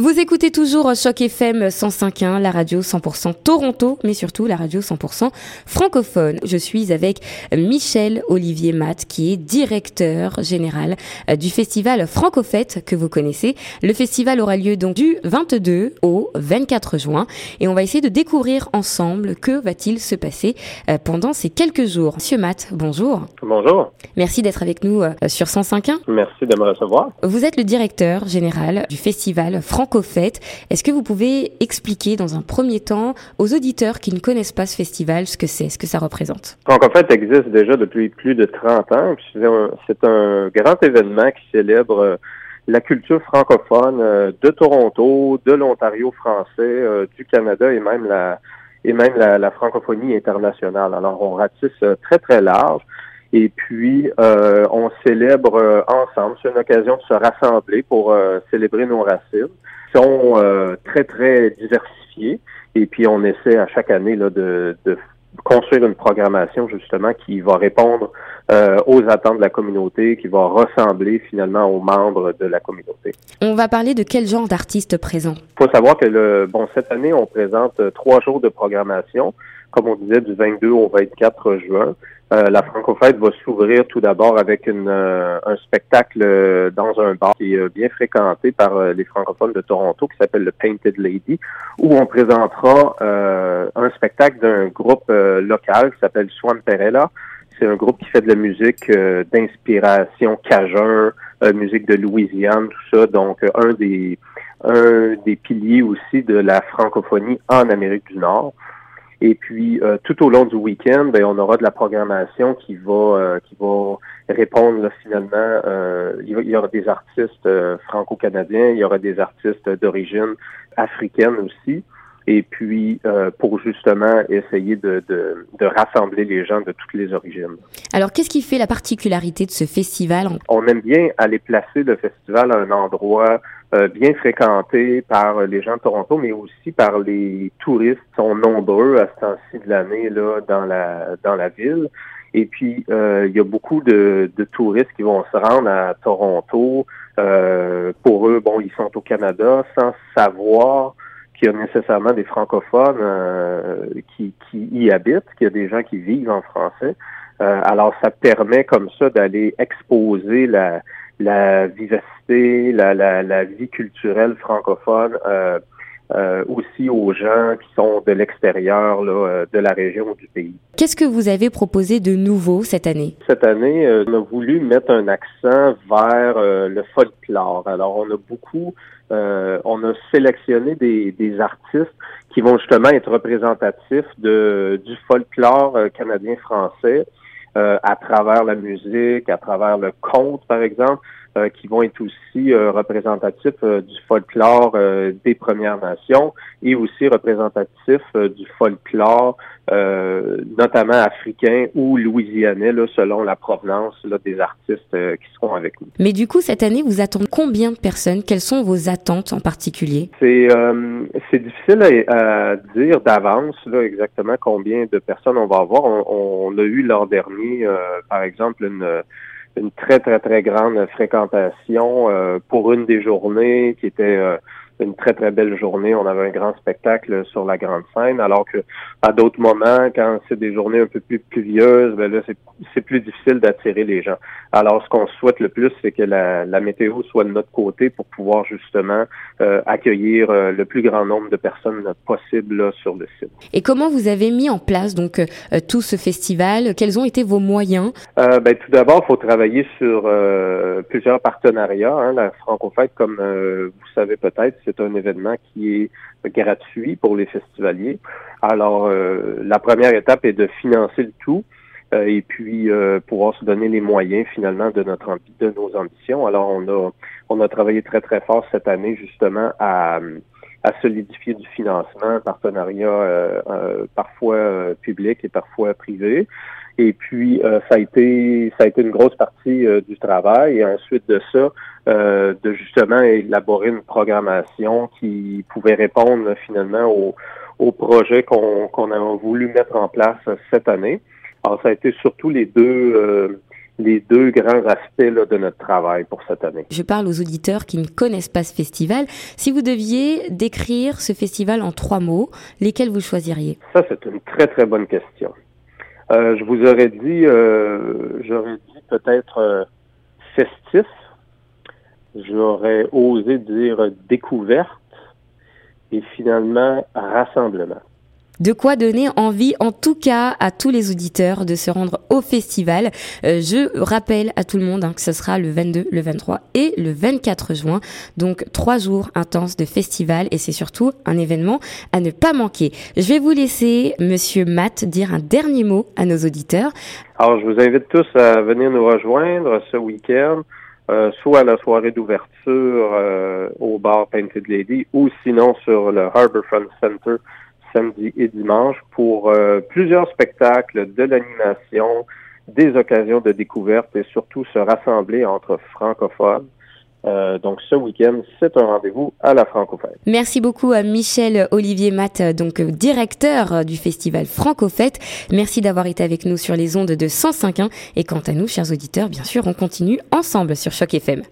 Vous écoutez toujours Choc FM 105.1, la radio 100% Toronto, mais surtout la radio 100% francophone. Je suis avec Michel Olivier Matt, qui est directeur général euh, du festival Francofête que vous connaissez. Le festival aura lieu donc du 22 au 24 juin et on va essayer de découvrir ensemble que va-t-il se passer euh, pendant ces quelques jours. Monsieur Matt, bonjour. Bonjour. Merci d'être avec nous euh, sur 105.1. Merci de me recevoir. Vous êtes le directeur général du festival Francofête fait. Est-ce que vous pouvez expliquer dans un premier temps aux auditeurs qui ne connaissent pas ce festival ce que c'est, ce que ça représente? Francofête existe déjà depuis plus de 30 ans. C'est un, grand événement qui célèbre euh, la culture francophone euh, de Toronto, de l'Ontario français, euh, du Canada et même la et même la, francophonie internationale. Alors on ratisse très très large. Et puis, on célèbre ensemble. C'est une occasion de se rassembler pour célébrer nos racines sont euh, très, très diversifiés. Et puis, on essaie à chaque année là, de, de construire une programmation justement qui va répondre euh, aux attentes de la communauté, qui va ressembler finalement aux membres de la communauté. On va parler de quel genre d'artistes présents? Il faut savoir que le bon cette année on présente euh, trois jours de programmation, comme on disait du 22 au 24 juin. Euh, la Francofête va s'ouvrir tout d'abord avec une, euh, un spectacle euh, dans un bar qui est bien fréquenté par les francophones de Toronto qui s'appelle le Painted Lady, où on présentera un spectacle d'un groupe local qui s'appelle Swan Perella. C'est un groupe qui fait de la musique d'inspiration cajun, musique de Louisiane, tout ça. Donc un des un des piliers aussi de la francophonie en Amérique du Nord. Et puis euh, tout au long du week-end, ben, on aura de la programmation qui va euh, qui va répondre finalement. Euh, il, y aura des artistes franco-canadiens, il y aura des artistes d'origine africaine aussi. Et puis pour justement essayer de, de, de, rassembler les gens de toutes les origines. Alors qu'est-ce qui fait la particularité de ce festival? On aime bien aller placer le festival à un endroit euh, bien fréquenté par les gens de Toronto, mais aussi par les touristes qui sont nombreux à ce temps-ci de l'année là dans la dans la ville. Et puis euh, il y a beaucoup de, de, touristes qui vont se rendre à Toronto. Euh, pour eux, bon, ils sont au Canada sans savoir qu'il y a nécessairement des francophones qui, qui y habitent, qu'il y a des gens qui vivent en français. alors ça permet comme ça d'aller exposer la la vivacité, la, la, la vie culturelle francophone euh, euh, aussi aux gens qui sont de l'extérieur euh, de la région ou du pays. Qu'est-ce que vous avez proposé de nouveau cette année? Cette année, euh, on a voulu mettre un accent vers le folklore. Alors, on a beaucoup, on a sélectionné des, des artistes qui vont justement être représentatifs de, du folklore canadien-français. Euh, à travers la musique, à travers le conte, par exemple, euh, qui vont être aussi euh, représentatifs du folklore des Premières Nations et aussi représentatifs du folklore notamment africain ou louisianais, là, selon la provenance là, des artistes qui seront avec nous. Mais du coup, cette année, vous attendez combien de personnes? Quelles sont vos attentes en particulier? C'est c'est difficile à, dire d'avance là exactement combien de personnes on va avoir. On, on a eu l'an dernier euh, par exemple, une, une très, très, très grande fréquentation euh, pour une des journées qui était euh, une très très belle journée. On avait un grand spectacle sur la grande scène, alors que à d'autres moments, quand c'est des journées un peu plus pluvieuses, ben là c'est plus difficile d'attirer les gens. Alors ce qu'on souhaite le plus, c'est que la, la, météo soit de notre côté pour pouvoir justement euh, accueillir euh, le plus grand nombre de personnes possible là, sur le site. Et comment vous avez mis en place donc euh, tout ce festival? Quels ont été vos moyens? Ben, tout d'abord, il faut travailler sur plusieurs partenariats. Hein. La Francofête, comme vous savez peut-être, c'est un événement qui est gratuit pour les festivaliers. Alors, euh, la première étape est de financer le tout euh, et puis euh, pouvoir se donner les moyens finalement de notre de nos ambitions. Alors, on a on a travaillé très très fort cette année justement à à solidifier du financement, partenariat parfois public et parfois privé. Et puis, euh, ça a été ça a été une grosse partie euh, du travail. Et ensuite de ça, euh, de justement élaborer une programmation qui pouvait répondre finalement au, au projet qu'on qu'on a voulu mettre en place cette année. Alors, ça a été surtout les deux les deux grands aspects de notre travail pour cette année. Je parle aux auditeurs qui ne connaissent pas ce festival. Si vous deviez décrire ce festival en trois mots, lesquels vous choisiriez? Ça, c'est une très très bonne question. Euh, je vous aurais dit, euh, j'aurais dit peut-être euh, festif. J'aurais osé dire découverte et finalement rassemblement. De quoi donner envie, en tout cas, à tous les auditeurs de se rendre au festival. Euh, je rappelle à tout le monde hein, que ce sera le 22, le 23 et le 24 juin. Donc, trois jours intenses de festival et c'est surtout un événement à ne pas manquer. Je vais vous laisser, monsieur Matt, dire un dernier mot à nos auditeurs. Alors, je vous invite tous à venir nous rejoindre ce week-end. Euh, soit à la soirée d'ouverture euh, au bar Painted Lady ou sinon sur le Harbourfront Center samedi et dimanche pour euh, plusieurs spectacles, de l'animation, des occasions de découverte et surtout se rassembler entre francophones. Euh, donc ce week-end, c'est un rendez-vous à la Francophète. Merci beaucoup à Michel Olivier Matt, donc directeur du festival Francofête. Merci d'avoir été avec nous sur les ondes de 105.1 et quant à nous, chers auditeurs, bien sûr, on continue ensemble sur Choc FM.